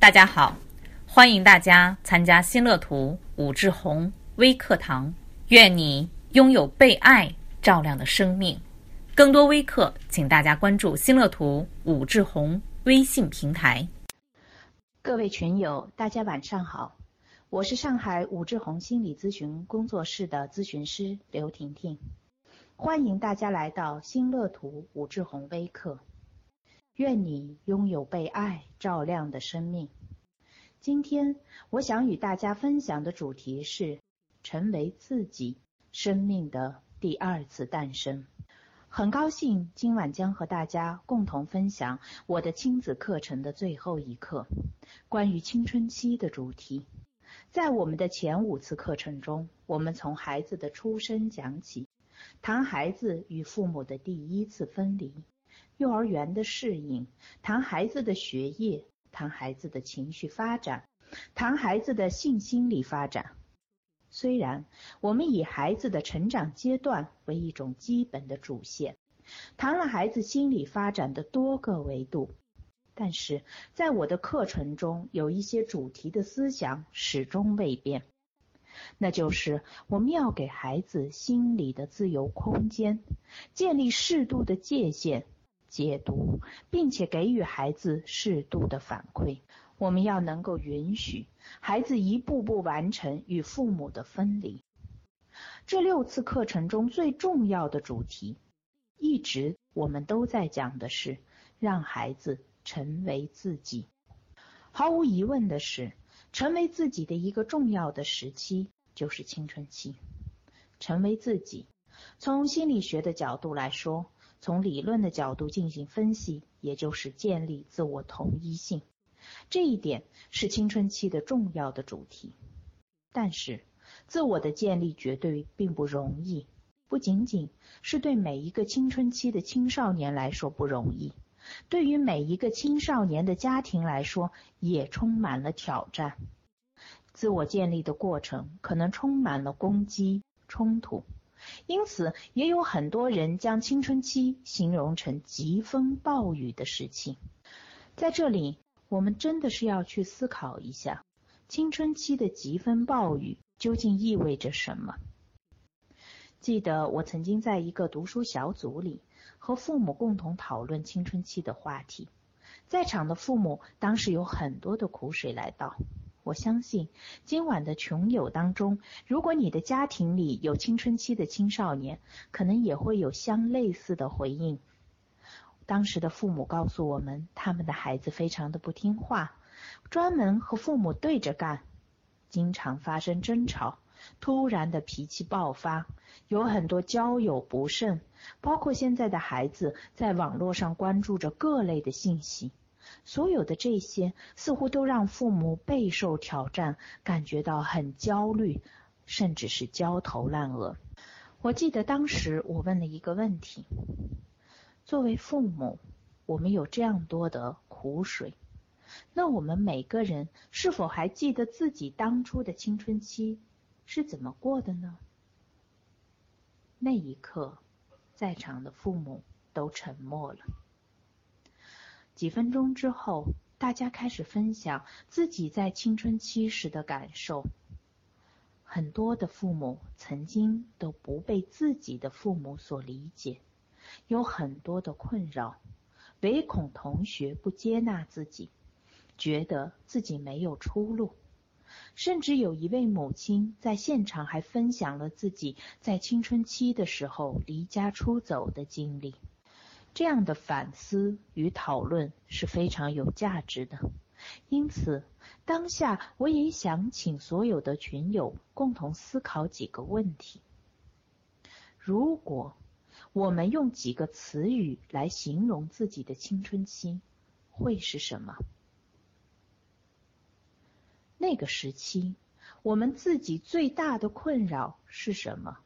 大家好，欢迎大家参加新乐图武志红微课堂。愿你拥有被爱照亮的生命。更多微课，请大家关注新乐图武志红微信平台。各位群友，大家晚上好，我是上海武志红心理咨询工作室的咨询师刘婷婷，欢迎大家来到新乐图武志红微课。愿你拥有被爱照亮的生命。今天我想与大家分享的主题是成为自己生命的第二次诞生。很高兴今晚将和大家共同分享我的亲子课程的最后一课，关于青春期的主题。在我们的前五次课程中，我们从孩子的出生讲起，谈孩子与父母的第一次分离。幼儿园的适应，谈孩子的学业，谈孩子的情绪发展，谈孩子的性心理发展。虽然我们以孩子的成长阶段为一种基本的主线，谈了孩子心理发展的多个维度，但是在我的课程中有一些主题的思想始终未变，那就是我们要给孩子心理的自由空间，建立适度的界限。解读，并且给予孩子适度的反馈。我们要能够允许孩子一步步完成与父母的分离。这六次课程中最重要的主题，一直我们都在讲的是让孩子成为自己。毫无疑问的是，成为自己的一个重要的时期就是青春期。成为自己，从心理学的角度来说。从理论的角度进行分析，也就是建立自我同一性，这一点是青春期的重要的主题。但是，自我的建立绝对并不容易，不仅仅是对每一个青春期的青少年来说不容易，对于每一个青少年的家庭来说也充满了挑战。自我建立的过程可能充满了攻击、冲突。因此，也有很多人将青春期形容成疾风暴雨的时期。在这里，我们真的是要去思考一下，青春期的疾风暴雨究竟意味着什么？记得我曾经在一个读书小组里和父母共同讨论青春期的话题，在场的父母当时有很多的苦水来倒。我相信今晚的穷友当中，如果你的家庭里有青春期的青少年，可能也会有相类似的回应。当时的父母告诉我们，他们的孩子非常的不听话，专门和父母对着干，经常发生争吵，突然的脾气爆发，有很多交友不慎，包括现在的孩子在网络上关注着各类的信息。所有的这些似乎都让父母备受挑战，感觉到很焦虑，甚至是焦头烂额。我记得当时我问了一个问题：作为父母，我们有这样多的苦水，那我们每个人是否还记得自己当初的青春期是怎么过的呢？那一刻，在场的父母都沉默了。几分钟之后，大家开始分享自己在青春期时的感受。很多的父母曾经都不被自己的父母所理解，有很多的困扰，唯恐同学不接纳自己，觉得自己没有出路。甚至有一位母亲在现场还分享了自己在青春期的时候离家出走的经历。这样的反思与讨论是非常有价值的，因此当下我也想请所有的群友共同思考几个问题：如果我们用几个词语来形容自己的青春期，会是什么？那个时期，我们自己最大的困扰是什么？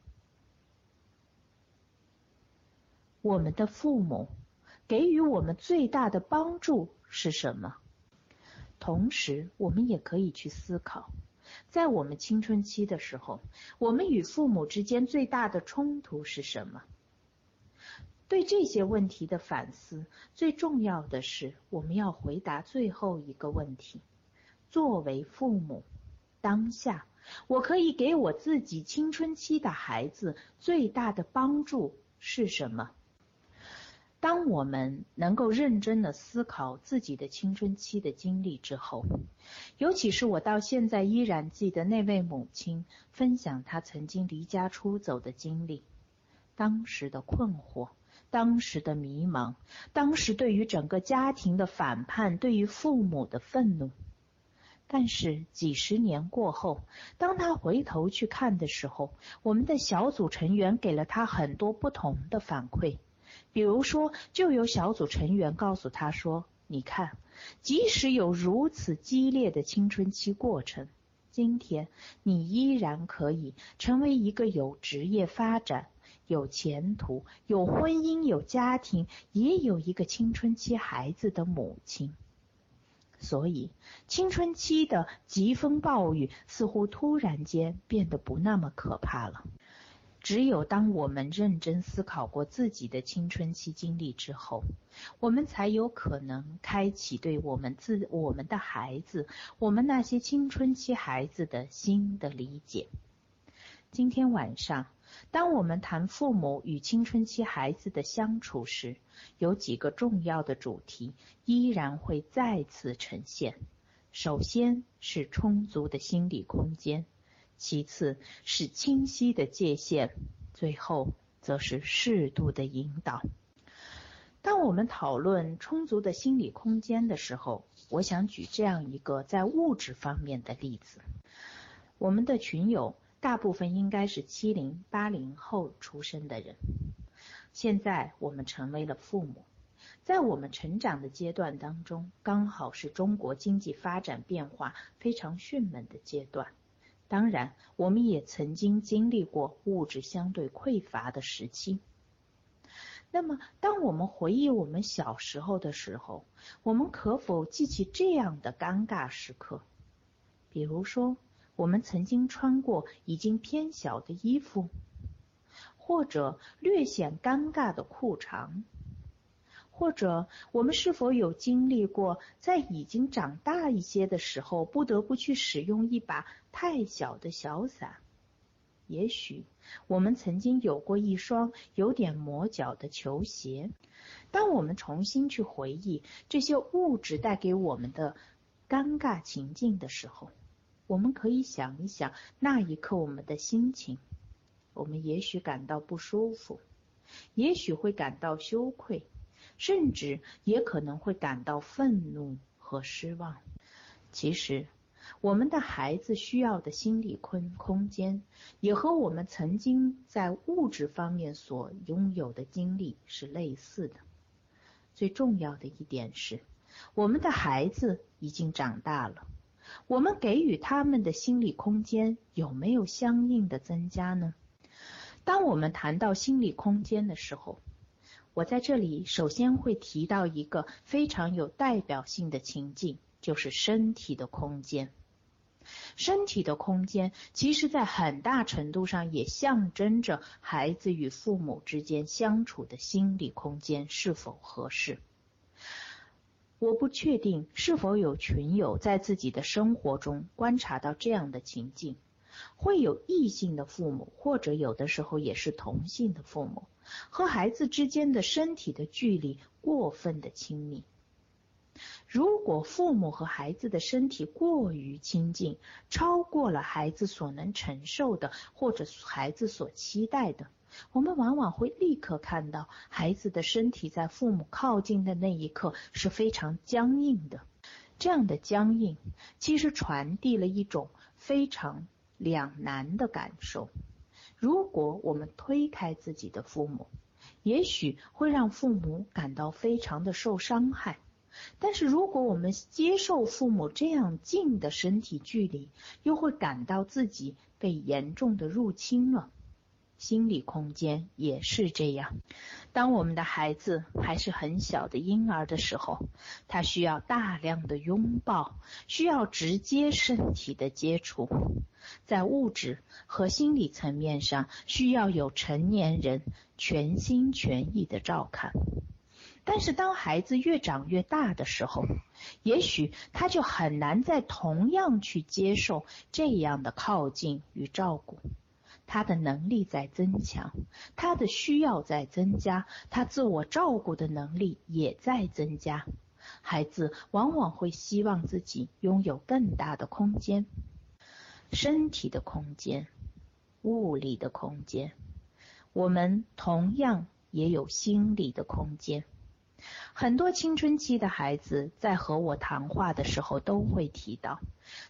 我们的父母给予我们最大的帮助是什么？同时，我们也可以去思考，在我们青春期的时候，我们与父母之间最大的冲突是什么？对这些问题的反思，最重要的是我们要回答最后一个问题：作为父母，当下我可以给我自己青春期的孩子最大的帮助是什么？当我们能够认真的思考自己的青春期的经历之后，尤其是我到现在依然记得那位母亲分享她曾经离家出走的经历，当时的困惑，当时的迷茫，当时对于整个家庭的反叛，对于父母的愤怒。但是几十年过后，当他回头去看的时候，我们的小组成员给了他很多不同的反馈。比如说，就有小组成员告诉他说：“你看，即使有如此激烈的青春期过程，今天你依然可以成为一个有职业发展、有前途、有婚姻、有家庭，也有一个青春期孩子的母亲。所以，青春期的疾风暴雨似乎突然间变得不那么可怕了。”只有当我们认真思考过自己的青春期经历之后，我们才有可能开启对我们自我们的孩子，我们那些青春期孩子的新的理解。今天晚上，当我们谈父母与青春期孩子的相处时，有几个重要的主题依然会再次呈现。首先是充足的心理空间。其次是清晰的界限，最后则是适度的引导。当我们讨论充足的心理空间的时候，我想举这样一个在物质方面的例子。我们的群友大部分应该是七零八零后出生的人，现在我们成为了父母，在我们成长的阶段当中，刚好是中国经济发展变化非常迅猛的阶段。当然，我们也曾经经历过物质相对匮乏的时期。那么，当我们回忆我们小时候的时候，我们可否记起这样的尴尬时刻？比如说，我们曾经穿过已经偏小的衣服，或者略显尴尬的裤长。或者，我们是否有经历过，在已经长大一些的时候，不得不去使用一把太小的小伞？也许，我们曾经有过一双有点磨脚的球鞋。当我们重新去回忆这些物质带给我们的尴尬情境的时候，我们可以想一想那一刻我们的心情。我们也许感到不舒服，也许会感到羞愧。甚至也可能会感到愤怒和失望。其实，我们的孩子需要的心理空空间，也和我们曾经在物质方面所拥有的经历是类似的。最重要的一点是，我们的孩子已经长大了，我们给予他们的心理空间有没有相应的增加呢？当我们谈到心理空间的时候，我在这里首先会提到一个非常有代表性的情境，就是身体的空间。身体的空间，其实在很大程度上也象征着孩子与父母之间相处的心理空间是否合适。我不确定是否有群友在自己的生活中观察到这样的情境。会有异性的父母，或者有的时候也是同性的父母，和孩子之间的身体的距离过分的亲密。如果父母和孩子的身体过于亲近，超过了孩子所能承受的，或者孩子所期待的，我们往往会立刻看到孩子的身体在父母靠近的那一刻是非常僵硬的。这样的僵硬，其实传递了一种非常。两难的感受。如果我们推开自己的父母，也许会让父母感到非常的受伤害；但是如果我们接受父母这样近的身体距离，又会感到自己被严重的入侵了。心理空间也是这样。当我们的孩子还是很小的婴儿的时候，他需要大量的拥抱，需要直接身体的接触，在物质和心理层面上需要有成年人全心全意的照看。但是当孩子越长越大的时候，也许他就很难再同样去接受这样的靠近与照顾。他的能力在增强，他的需要在增加，他自我照顾的能力也在增加。孩子往往会希望自己拥有更大的空间，身体的空间，物理的空间。我们同样也有心理的空间。很多青春期的孩子在和我谈话的时候都会提到，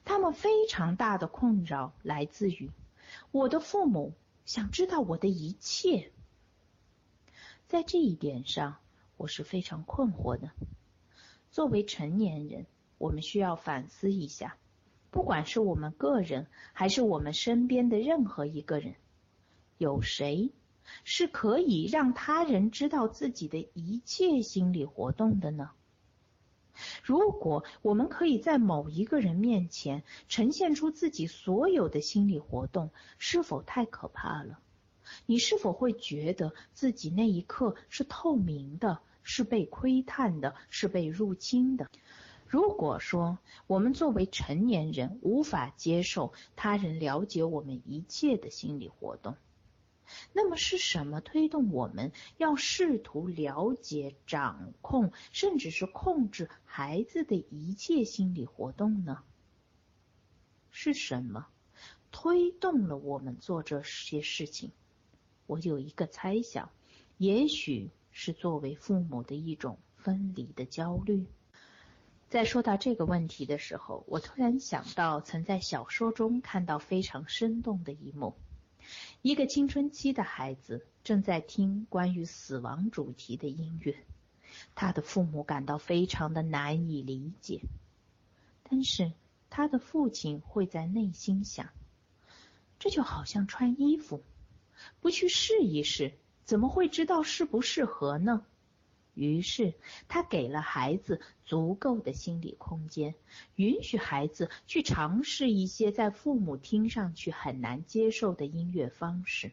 他们非常大的困扰来自于我的父母想知道我的一切。在这一点上，我是非常困惑的。作为成年人，我们需要反思一下，不管是我们个人，还是我们身边的任何一个人，有谁？是可以让他人知道自己的一切心理活动的呢？如果我们可以在某一个人面前呈现出自己所有的心理活动，是否太可怕了？你是否会觉得自己那一刻是透明的，是被窥探的，是被入侵的？如果说我们作为成年人无法接受他人了解我们一切的心理活动，那么是什么推动我们要试图了解、掌控，甚至是控制孩子的一切心理活动呢？是什么推动了我们做这些事情？我有一个猜想，也许是作为父母的一种分离的焦虑。在说到这个问题的时候，我突然想到曾在小说中看到非常生动的一幕。一个青春期的孩子正在听关于死亡主题的音乐，他的父母感到非常的难以理解，但是他的父亲会在内心想：这就好像穿衣服，不去试一试，怎么会知道适不适合呢？于是，他给了孩子足够的心理空间，允许孩子去尝试一些在父母听上去很难接受的音乐方式，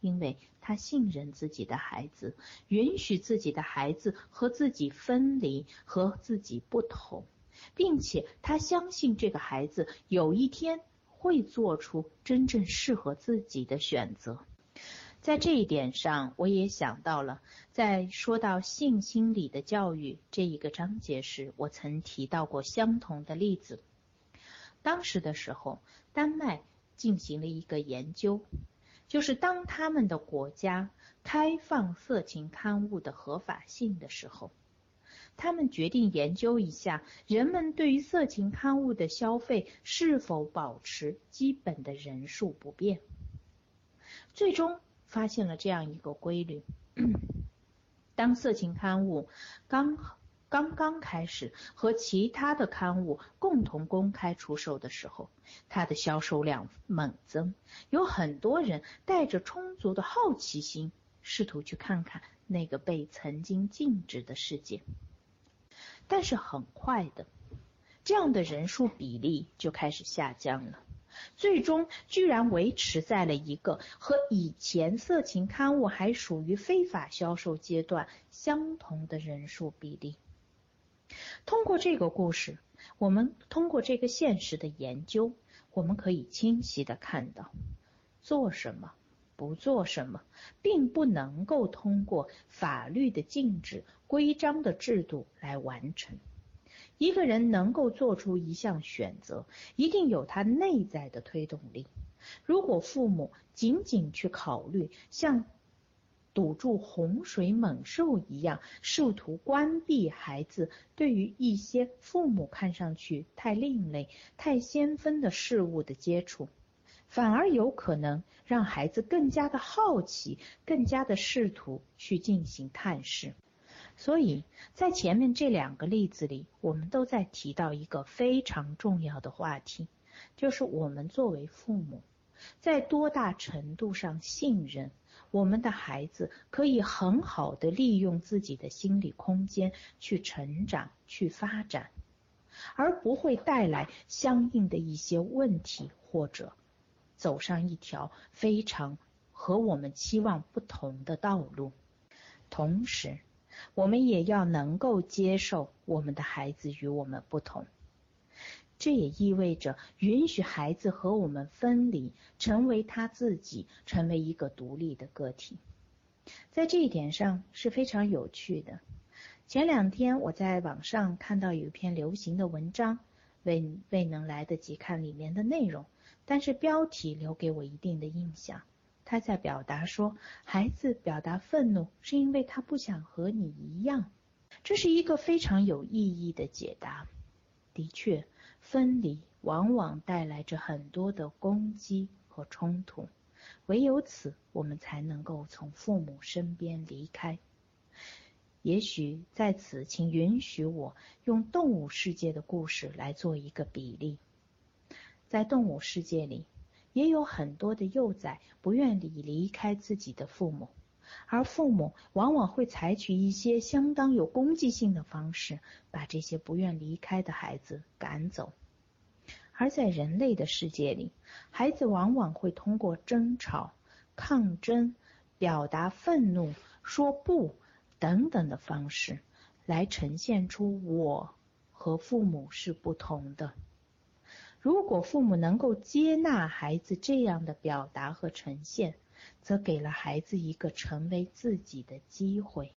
因为他信任自己的孩子，允许自己的孩子和自己分离，和自己不同，并且他相信这个孩子有一天会做出真正适合自己的选择。在这一点上，我也想到了，在说到性心理的教育这一个章节时，我曾提到过相同的例子。当时的时候，丹麦进行了一个研究，就是当他们的国家开放色情刊物的合法性的时候，他们决定研究一下人们对于色情刊物的消费是否保持基本的人数不变。最终。发现了这样一个规律：当色情刊物刚刚刚开始和其他的刊物共同公开出售的时候，它的销售量猛增。有很多人带着充足的好奇心，试图去看看那个被曾经禁止的世界。但是很快的，这样的人数比例就开始下降了。最终居然维持在了一个和以前色情刊物还属于非法销售阶段相同的人数比例。通过这个故事，我们通过这个现实的研究，我们可以清晰的看到，做什么，不做什么，并不能够通过法律的禁止、规章的制度来完成。一个人能够做出一项选择，一定有他内在的推动力。如果父母仅仅去考虑像堵住洪水猛兽一样，试图关闭孩子对于一些父母看上去太另类、太先锋的事物的接触，反而有可能让孩子更加的好奇，更加的试图去进行探视。所以在前面这两个例子里，我们都在提到一个非常重要的话题，就是我们作为父母，在多大程度上信任我们的孩子可以很好的利用自己的心理空间去成长、去发展，而不会带来相应的一些问题，或者走上一条非常和我们期望不同的道路。同时，我们也要能够接受我们的孩子与我们不同。这也意味着允许孩子和我们分离，成为他自己，成为一个独立的个体。在这一点上是非常有趣的。前两天我在网上看到有一篇流行的文章，未未能来得及看里面的内容，但是标题留给我一定的印象。他在表达说，孩子表达愤怒是因为他不想和你一样，这是一个非常有意义的解答。的确，分离往往带来着很多的攻击和冲突，唯有此，我们才能够从父母身边离开。也许在此，请允许我用动物世界的故事来做一个比例。在动物世界里，也有很多的幼崽不愿意离开自己的父母。而父母往往会采取一些相当有攻击性的方式，把这些不愿离开的孩子赶走。而在人类的世界里，孩子往往会通过争吵、抗争、表达愤怒、说不等等的方式，来呈现出我和父母是不同的。如果父母能够接纳孩子这样的表达和呈现，则给了孩子一个成为自己的机会。